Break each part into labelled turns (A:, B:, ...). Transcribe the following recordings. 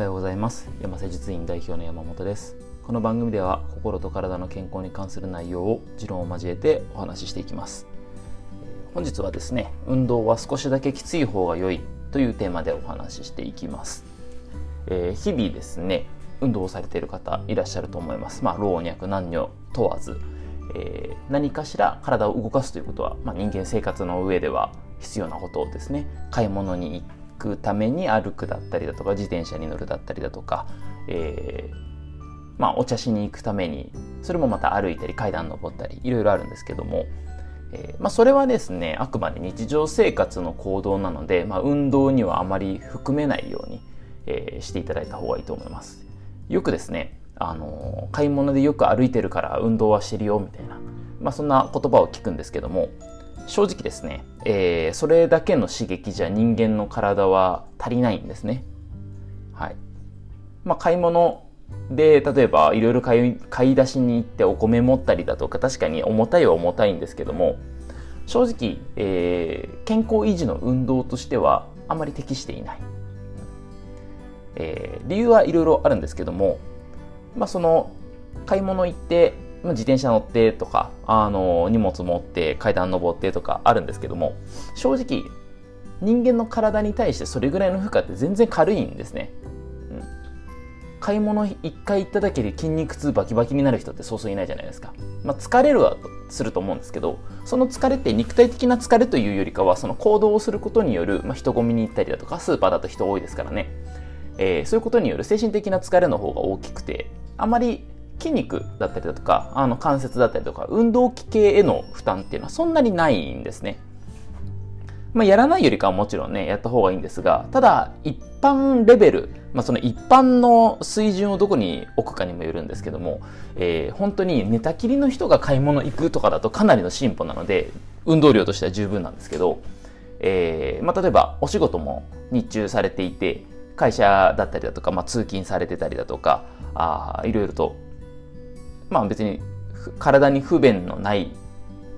A: はようございます。山瀬術院代表の山本です。この番組では心と体の健康に関する内容を持論を交えてお話ししていきます。本日はですね運動は少しだけきつい方が良いというテーマでお話ししていきます、えー、日々ですね運動をされている方いらっしゃると思います。まあ老若男女問わず、えー、何かしら体を動かすということは、まあ、人間生活の上では必要なことですね。買い物に行っくために歩くだったりだとか自転車に乗るだったりだとか、えー、まあ、お茶しに行くためにそれもまた歩いたり階段登ったりいろいろあるんですけども、えー、まあ、それはですねあくまで日常生活の行動なので、まあ、運動にはあまり含めないように、えー、していただいた方がいいと思います。よくですねあの買い物でよく歩いてるから運動はしてるよみたいな、まあ、そんな言葉を聞くんですけども正直ですね、えー、それだけの刺激じゃ人間の体は足りないんですね。はい。まあ、買い物で、例えばいろいろ買い買い出しに行ってお米持ったりだとか、確かに重たいは重たいんですけども、正直、えー、健康維持の運動としてはあまり適していない。えー、理由はいろいろあるんですけども、まあ、その買い物行って自転車乗ってとか、あの、荷物持って階段登ってとかあるんですけども、正直、人間の体に対してそれぐらいの負荷って全然軽いんですね。うん、買い物一回行っただけで筋肉痛バキバキになる人ってそうそういないじゃないですか。まあ、疲れるはすると思うんですけど、その疲れって肉体的な疲れというよりかは、その行動をすることによる、まあ、人混みに行ったりだとか、スーパーだと人多いですからね。えー、そういうことによる精神的な疲れの方が大きくて、あまり筋肉だったりだとか、あの関節だったりとか、運動器系への負担っていうのはそんなにないんですね。まあ、やらないよりかはもちろんね、やった方がいいんですが、ただ、一般レベル、まあ、その一般の水準をどこに置くかにもよるんですけども、えー、本当に寝たきりの人が買い物行くとかだとかなりの進歩なので、運動量としては十分なんですけど、えー、まあ、例えばお仕事も日中されていて、会社だったりだとか、まあ、通勤されてたりだとか、あいろいろとまあ別に体に不便のない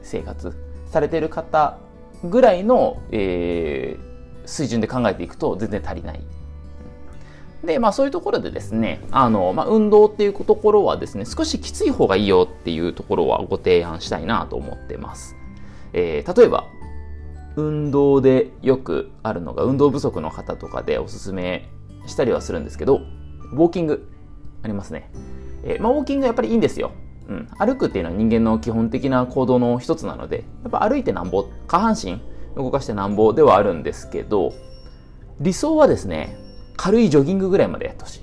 A: 生活されてる方ぐらいの、えー、水準で考えていくと全然足りない。で、まあそういうところでですね、あの、まあ運動っていうところはですね、少しきつい方がいいよっていうところはご提案したいなと思ってます。えー、例えば、運動でよくあるのが運動不足の方とかでおすすめしたりはするんですけど、ウォーキングありますね。えー、まあ、ウォーキングやっぱりいいんですよ。うん、歩くっていうのは人間の基本的な行動の一つなので、やっぱ歩いてなんぼ、下半身動かしてなんぼではあるんですけど、理想はですね、軽いジョギングぐらいまでやってほしい。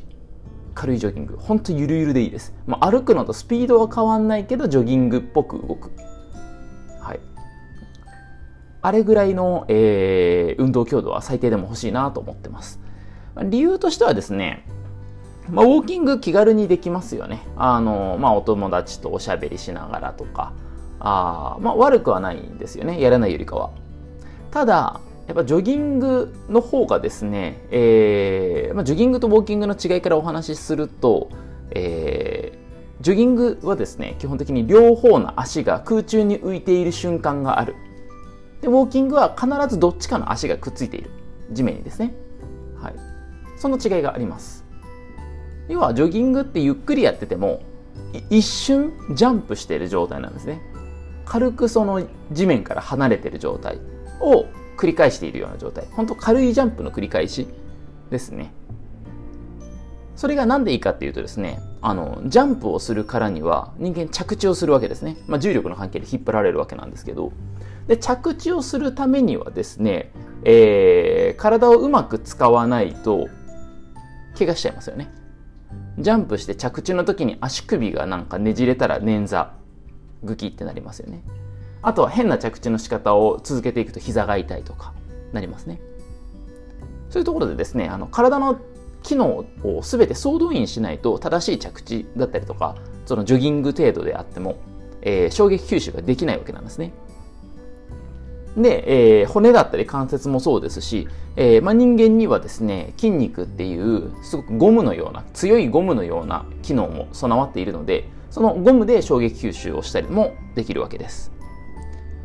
A: 軽いジョギング。ほんとゆるゆるでいいです。まあ、歩くのとスピードは変わんないけど、ジョギングっぽく動く。はい。あれぐらいの、えー、運動強度は最低でも欲しいなと思ってます。理由としてはですね、まあ、ウォーキング気軽にできますよね。あの、まあ、お友達とおしゃべりしながらとか、あまあ、悪くはないんですよね。やらないよりかは。ただ、やっぱジョギングの方がですね、えー、まあ、ジョギングとウォーキングの違いからお話しすると、えー、ジョギングはですね、基本的に両方の足が空中に浮いている瞬間がある。で、ウォーキングは必ずどっちかの足がくっついている。地面にですね。はい。その違いがあります。要はジョギングってゆっくりやってても一瞬ジャンプしている状態なんですね。軽くその地面から離れている状態を繰り返しているような状態。本当軽いジャンプの繰り返しですね。それが何でいいかっていうとですねあのジャンプをするからには人間着地をするわけですね、まあ、重力の関係で引っ張られるわけなんですけど。で着地をするためにはですね、えー、体をうまく使わないと怪我しちゃいますよね。ジャンプして着地の時に足首がなんかねじれたら捻挫、グキってなりますよね。あとは変な着地の仕方を続けていくと膝が痛いとかなりますね。そういうところでですね、あの体の機能を全て総動員しないと正しい着地だったりとか、そのジョギング程度であっても、えー、衝撃吸収ができないわけなんですね。で、えー、骨だったり関節もそうですし、えー、まあ、人間にはですね、筋肉っていうすごくゴムのような、強いゴムのような機能も備わっているので、そのゴムで衝撃吸収をしたりもできるわけです。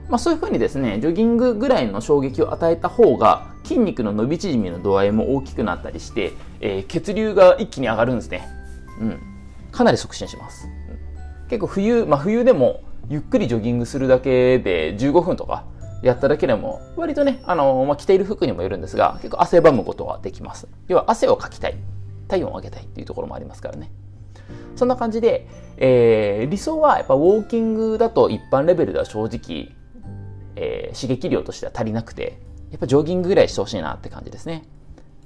A: まあ、そういうふうにですね、ジョギングぐらいの衝撃を与えた方が筋肉の伸び縮みの度合いも大きくなったりして、えー、血流が一気に上がるんですね。うん。かなり促進します。結構冬、まあ冬でもゆっくりジョギングするだけで15分とかやっただけでも、割とね、あの、まあ、着ている服にもよるんですが、結構汗ばむことはできます。要は汗をかきたい。体温を上げたいっていうところもありますからね。そんな感じで、えー、理想はやっぱウォーキングだと一般レベルでは正直、えー、刺激量としては足りなくて、やっぱジョギングぐらいしてほしいなって感じですね。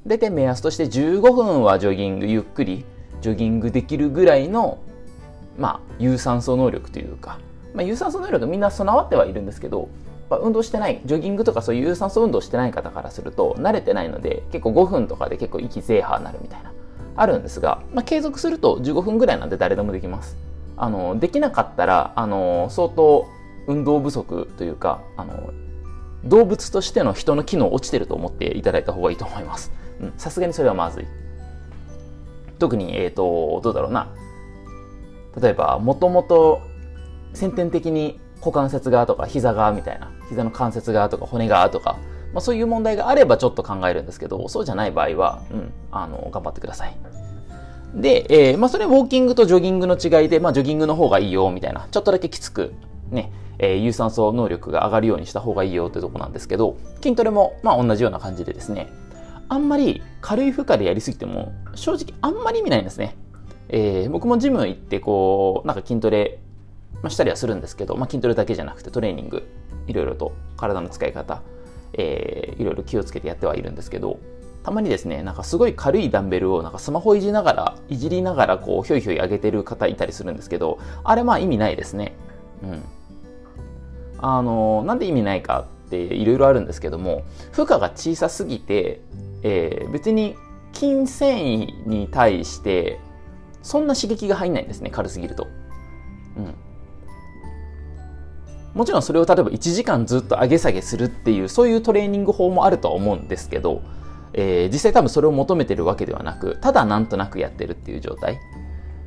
A: 大体目安として15分はジョギングゆっくりジョギングできるぐらいの、まあ、有酸素能力というか、まあ、有酸素能力みんな備わってはいるんですけど、まあ、運動してない、ジョギングとかそういう有酸素運動してない方からすると、慣れてないので、結構5分とかで結構息ゼーハーになるみたいな、あるんですが、まあ、継続すると15分ぐらいなんで誰でもできます。あの、できなかったら、あの、相当運動不足というか、あの、動物としての人の機能落ちてると思っていただいた方がいいと思います。さすがにそれはまずい。特に、えっ、ー、と、どうだろうな。例えば、もともと先天的に股関節側とか膝側みたいな、膝の関節側とか骨側とか、まあ、そういう問題があればちょっと考えるんですけど、そうじゃない場合は、うん、あの、頑張ってください。で、えー、まあ、それウォーキングとジョギングの違いで、まあ、ジョギングの方がいいよ、みたいな、ちょっとだけきつく、ね、えー、有酸素能力が上がるようにした方がいいよというとこなんですけど、筋トレも、まあ、同じような感じでですね、あんまり軽い負荷でやりすぎても、正直あんまり意味ないんですね。えー、僕もジム行って、こう、なんか筋トレ、したりはするんですけど、まあ、筋トレだけじゃなくてトレーニングいろいろと体の使い方、えー、いろいろ気をつけてやってはいるんですけどたまにですねなんかすごい軽いダンベルをなんかスマホいじながらいじりながらこうひょいひょい上げてる方いたりするんですけどあれまあ意味ないですね。うん。あのなんで意味ないかっていろいろあるんですけども負荷が小さすぎて、えー、別に筋繊維に対してそんな刺激が入んないんですね軽すぎると。うん。もちろんそれを例えば1時間ずっと上げ下げするっていうそういうトレーニング法もあるとは思うんですけど、えー、実際多分それを求めてるわけではなくただなんとなくやってるっていう状態。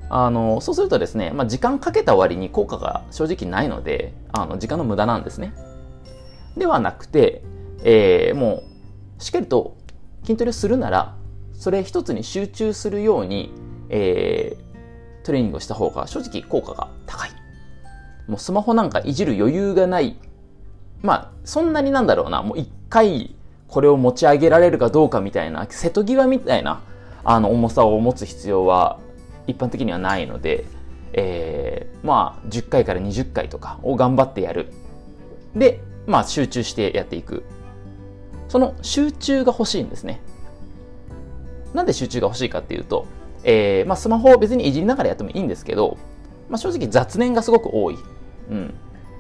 A: あのそうするとですね、まあ、時間かけた割に効果が正直ないのであの時間の無駄なんですね。ではなくて、えー、もうしっかりと筋トレするならそれ一つに集中するように、えー、トレーニングをした方が正直効果が高い。もうスマホなんかいじる余裕がない。まあ、そんなになんだろうな、もう一回これを持ち上げられるかどうかみたいな、瀬戸際みたいな、あの、重さを持つ必要は一般的にはないので、えー、まあ、10回から20回とかを頑張ってやる。で、まあ、集中してやっていく。その集中が欲しいんですね。なんで集中が欲しいかっていうと、えー、まあ、スマホを別にいじりながらやってもいいんですけど、まあ、正直雑念がすごく多い。うん、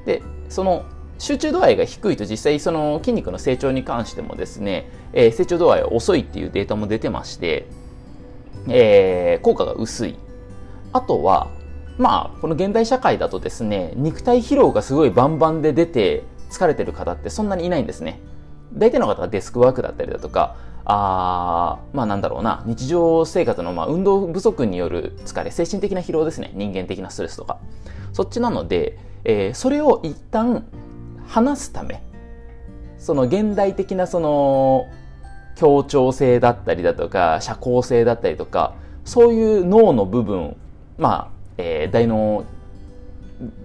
A: でその集中度合いが低いと実際その筋肉の成長に関してもですね、えー、成長度合いは遅いっていうデータも出てまして、えー、効果が薄い。あとは、まあ、この現代社会だとですね、肉体疲労がすごいバンバンで出て疲れてる方ってそんなにいないんですね。大体の方はデスクワークだったりだとか、あまあなんだろうな、日常生活のまあ運動不足による疲れ、精神的な疲労ですね。人間的なストレスとか。そっちなので、えー、それを一旦話すため、その現代的なその協調性だったりだとか、社交性だったりとか、そういう脳の部分、まあ、えー、大脳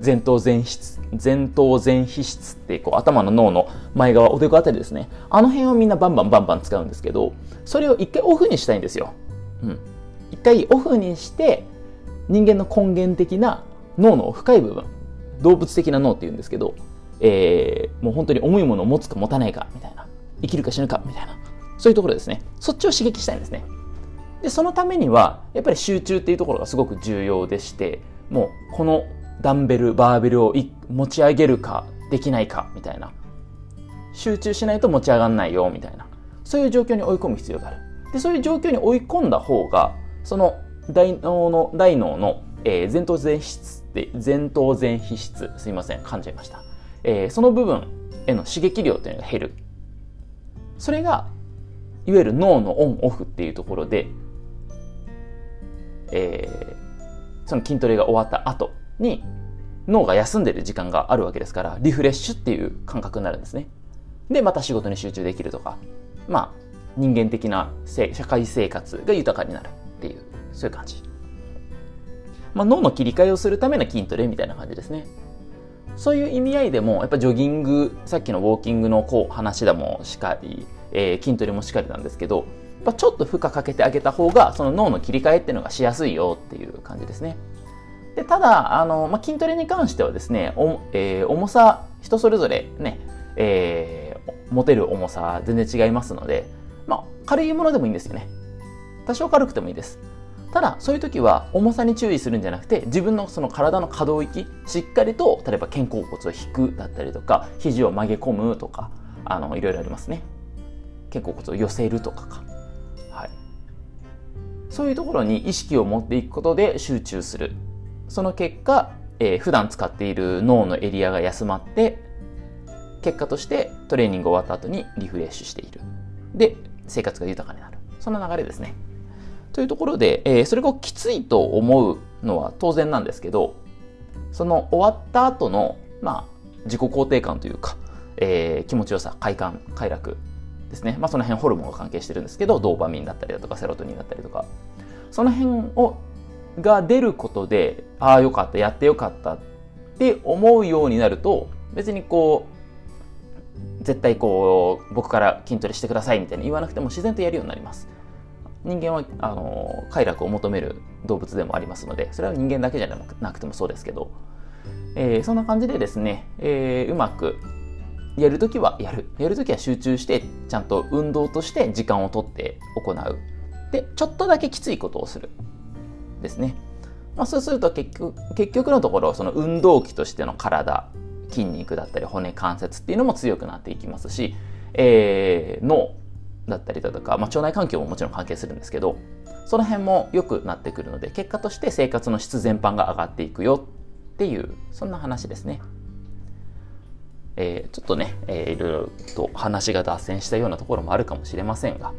A: 前頭前室、前頭前皮質ってこう頭の脳の前側、おでこあたりですね。あの辺をみんなバンバンバンバン使うんですけど、それを一回オフにしたいんですよ。うん。一回オフにして、人間の根源的な脳の深い部分、動物的な脳って言うんですけど、えー、もう本当に重いものを持つか持たないか、みたいな。生きるか死ぬか、みたいな。そういうところですね。そっちを刺激したいんですね。で、そのためには、やっぱり集中っていうところがすごく重要でして、もうこのダンベル、バーベルを持ち上げるか、できないか、みたいな。集中しないと持ち上がんないよ、みたいな。そういう状況に追い込む必要がある。で、そういう状況に追い込んだ方が、その大脳の、大脳の、えー、前頭前皮質って、前頭前皮質、すいません、噛んじゃいました。えー、その部分への刺激量というのが減る。それが、いわゆる脳のオンオフっていうところで、えー、その筋トレが終わった後、に脳が休んでる時間があるわけですから、リフレッシュっていう感覚になるんですね。で、また仕事に集中できるとか。まあ、人間的な社会生活が豊かになるっていう、そういう感じ。まあ、脳の切り替えをするための筋トレみたいな感じですね。そういう意味合いでも、やっぱジョギング、さっきのウォーキングのこう話だもしかり、えー、筋トレもしかりなんですけど、やっぱちょっと負荷かけてあげた方が、その脳の切り替えっていうのがしやすいよっていう感じですね。でただ、あのまあ、筋トレに関してはですね、えー、重さ、人それぞれね、えー、持てる重さ全然違いますので、まあ、軽いものでもいいんですよね。多少軽くてもいいです。ただ、そういう時は重さに注意するんじゃなくて、自分のその体の可動域、しっかりと、例えば肩甲骨を引くだったりとか、肘を曲げ込むとか、あの、いろいろありますね。肩甲骨を寄せるとかか。はい。そういうところに意識を持っていくことで集中する。その結果、えー、普段使っている脳のエリアが休まって、結果としてトレーニング終わった後にリフレッシュしている。で、生活が豊かになる。そんな流れですね。というところで、えー、それがきついと思うのは当然なんですけど、その終わった後の、まあ、自己肯定感というか、えー、気持ちよさ、快感、快楽ですね。まあ、その辺ホルモンが関係してるんですけど、ドーパミンだったりだとか、セロトニンだったりとか、その辺を、が出ることで、ああ、よかった、やってよかったって思うようになると、別にこう、絶対こう、僕から筋トレしてくださいみたいに言わなくても自然とやるようになります。人間はあの快楽を求める動物でもありますのでそれは人間だけじゃなくてもそうですけど、えー、そんな感じでですね、えー、うまくやるときはやる。やるときは集中してちゃんと運動として時間をとって行う。でちょっとだけきついことをする。ですね、まあ、そうすると結局結局のところその運動器としての体筋肉だったり骨関節っていうのも強くなっていきますし、えー、脳だったりだとか、まあ、腸内環境ももちろん関係するんですけどその辺も良くなってくるので結果として生活の質全般が上がっていくよっていうそんな話ですね。えー、ちょっとね、えー、いろいろと話が脱線したようなところもあるかもしれませんが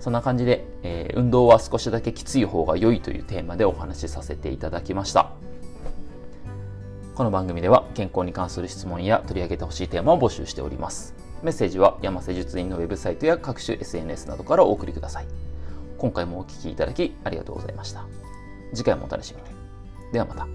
A: そんな感じで、えー、運動は少しだけきつい方が良いというテーマでお話しさせていただきましたこの番組では健康に関する質問や取り上げてほしいテーマを募集しておりますメッセージは山瀬術院のウェブサイトや各種 SNS などからお送りください。今回もお聴きいただきありがとうございました。次回もお楽しみに。ではまた。